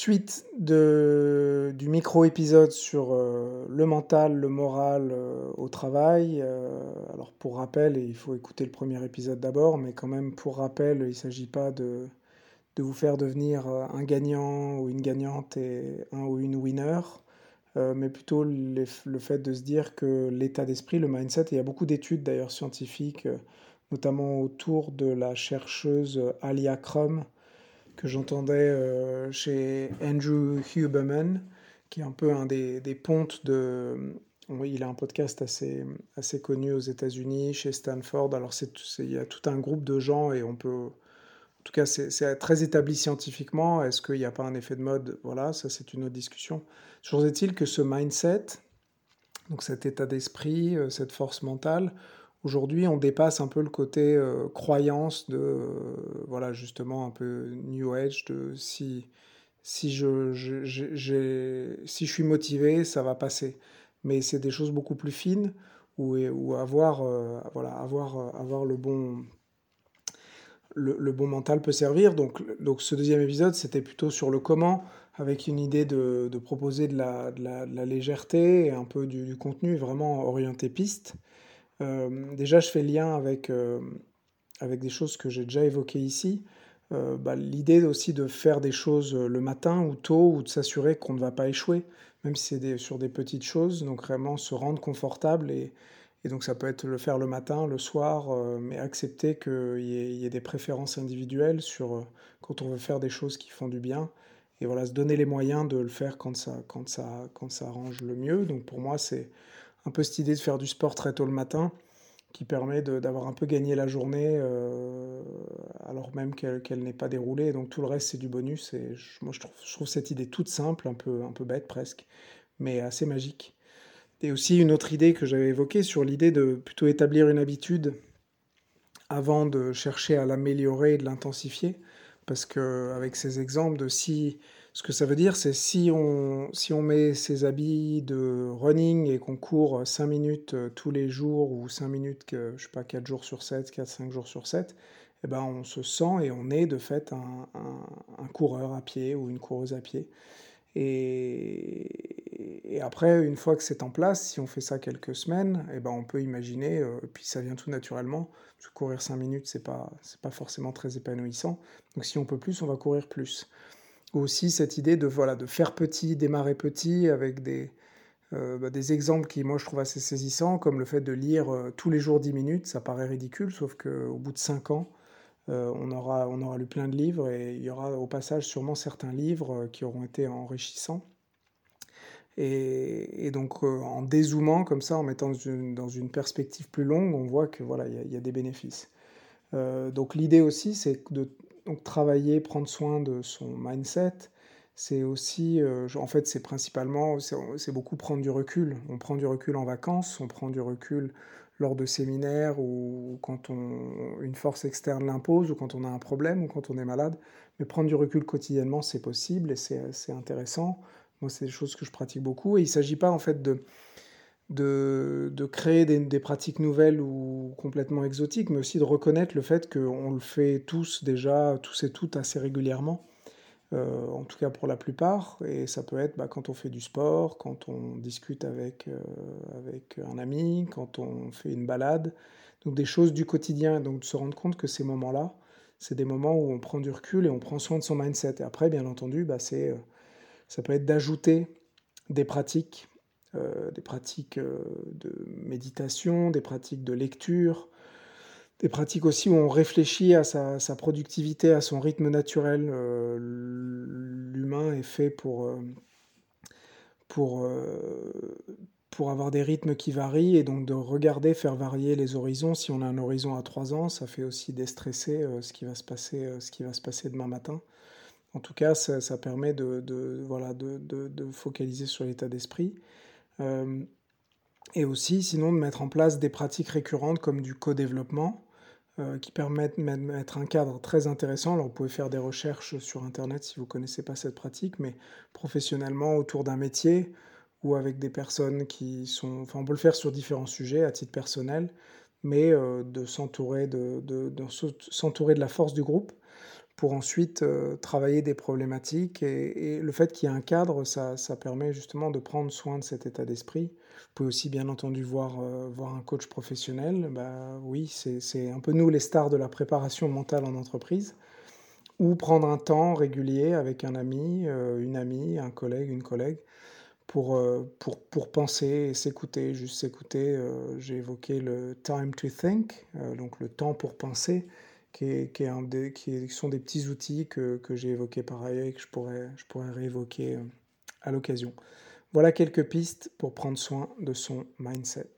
Suite du micro-épisode sur euh, le mental, le moral euh, au travail. Euh, alors pour rappel, il faut écouter le premier épisode d'abord, mais quand même pour rappel, il ne s'agit pas de, de vous faire devenir un gagnant ou une gagnante et un ou une winner, mais plutôt le fait de se dire que l'état d'esprit, le mindset, et il y a beaucoup d'études d'ailleurs scientifiques, notamment autour de la chercheuse Alia Crum, que j'entendais euh, chez Andrew Huberman, qui est un peu un des, des pontes de... Il a un podcast assez, assez connu aux États-Unis, chez Stanford. Alors, c'est, il y a tout un groupe de gens et on peut... En tout cas, c'est, très établi scientifiquement. Est-ce qu'il n'y a pas un effet de mode? Voilà, ça, c'est une autre discussion. Toujours est-il que ce mindset, donc cet état d'esprit, euh, cette force mentale, Aujourd'hui, on dépasse un peu le côté euh, croyance de, euh, voilà, justement, un peu New Age, de si, si, je, si je suis motivé, ça va passer. Mais c'est des choses beaucoup plus fines où, avoir, euh, voilà, avoir, avoir le bon, le, bon mental peut servir. Donc, donc ce deuxième épisode, c'était plutôt sur le comment, avec une idée de, de proposer de la, la, légèreté et un peu du contenu vraiment orienté piste. Euh, déjà, je fais lien avec, euh, avec des choses que j'ai déjà évoquées ici. Euh, bah, l'idée aussi de faire des choses le matin ou tôt, ou de s'assurer qu'on ne va pas échouer, même si c'est sur des petites choses, donc vraiment se rendre confortable et, donc ça peut être le faire le matin, le soir, mais accepter qu'il y, y, ait des préférences individuelles sur quand on veut faire des choses qui font du bien. Et voilà, se donner les moyens de le faire quand ça, quand ça, quand ça arrange le mieux. Donc pour moi, c'est un peu cette idée de faire du sport très tôt le matin qui permet d'avoir un peu gagné la journée euh, alors même qu'elle n'est pas déroulée. Donc tout le reste, c'est du bonus. Et moi, je trouve, je trouve, cette idée toute simple, un peu, un peu bête presque, mais assez magique. Et aussi une autre idée que j'avais évoquée sur l'idée de plutôt établir une habitude avant de chercher à l'améliorer et de l'intensifier. Parce qu'avec ces exemples de si ce que ça veut dire, c'est si on, si on met ses habits de running et qu'on court 5 minutes euh, tous les jours ou 5 minutes, que, je sais pas, 4 jours sur 7, 4-5 jours sur 7, eh ben on se sent et on est de fait un, un, coureur à pied ou une coureuse à pied. Et, après, une fois que c'est en place, si on fait ça quelques semaines, eh ben on peut imaginer, euh, puis ça vient tout naturellement, parce que courir 5 minutes, c'est pas, pas forcément très épanouissant. Donc si on peut plus, on va courir plus aussi cette idée de, voilà, de faire petit, démarrer petit, avec des, euh, bah, des exemples qui, moi, je trouve assez saisissants, comme le fait de lire euh, tous les jours 10 minutes. Ça paraît ridicule, sauf qu'au bout de 5 ans, euh, on, aura, on aura lu plein de livres et il y aura au passage sûrement certains livres qui auront été enrichissants. Et, donc, en dézoomant comme ça, en mettant dans une, perspective plus longue, on voit que voilà, il y, y, a des bénéfices. donc, l'idée aussi, c'est de donc travailler, prendre soin de son mindset, c'est aussi, euh, en fait, c'est principalement, c'est beaucoup prendre du recul. On prend du recul en vacances, on prend du recul lors de séminaires ou quand on, une force externe l'impose ou quand on a un problème ou quand on est malade. Mais prendre du recul quotidiennement, c'est possible et c'est intéressant. Moi, c'est des choses que je pratique beaucoup. Et il ne s'agit pas, en fait, de de, de créer des, pratiques nouvelles ou complètement exotiques, mais aussi de reconnaître le fait qu'on le fait tous déjà, tous et toutes assez régulièrement, euh, en tout cas pour la plupart, et ça peut être bah, quand on fait du sport, quand on discute avec, euh, avec un ami, quand on fait une balade, donc des choses du quotidien, donc de se rendre compte que ces moments-là, c'est des moments où on prend du recul et on prend soin de son mindset. Et après, bien entendu, bah, c'est, euh, ça peut être d'ajouter des pratiques euh, des pratiques euh, de méditation, des pratiques de lecture, des pratiques aussi où on réfléchit à sa, productivité, à son rythme naturel. Euh, l'humain est fait pour, pour, pour avoir des rythmes qui varient et donc de regarder, faire varier les horizons. Si on a un horizon à 3 ans, ça fait aussi déstresser ce, qui va se passer, ce qui va se passer demain matin. En tout cas, ça, permet de, voilà, de, de, focaliser sur l'état d'esprit. Euh, et aussi, sinon, de mettre en place des pratiques récurrentes comme du co-développement, euh, qui permettent de mettre un cadre très intéressant. Alors, vous pouvez faire des recherches sur Internet si vous ne connaissez pas cette pratique, mais professionnellement autour d'un métier ou avec des personnes qui sont... Enfin, on peut le faire sur différents sujets à titre personnel, mais euh, de s'entourer de, de, de, la force du groupe pour ensuite euh, travailler des problématiques. Et, le fait qu'il y ait un cadre, ça, permet justement de prendre soin de cet état d'esprit. Vous pouvez aussi bien entendu voir, euh, voir un coach professionnel. Bah, oui, c'est un peu nous les stars de la préparation mentale en entreprise. Ou prendre un temps régulier avec un ami, euh, une amie, un collègue, une collègue, pour, pour, pour penser et s'écouter, juste s'écouter. J'ai évoqué le time to think, donc le temps pour penser qui, sont des petits outils que, j'ai évoqués par ailleurs et que je pourrais, je pourrais réévoquer euh, à l'occasion. Voilà quelques pistes pour prendre soin de son mindset.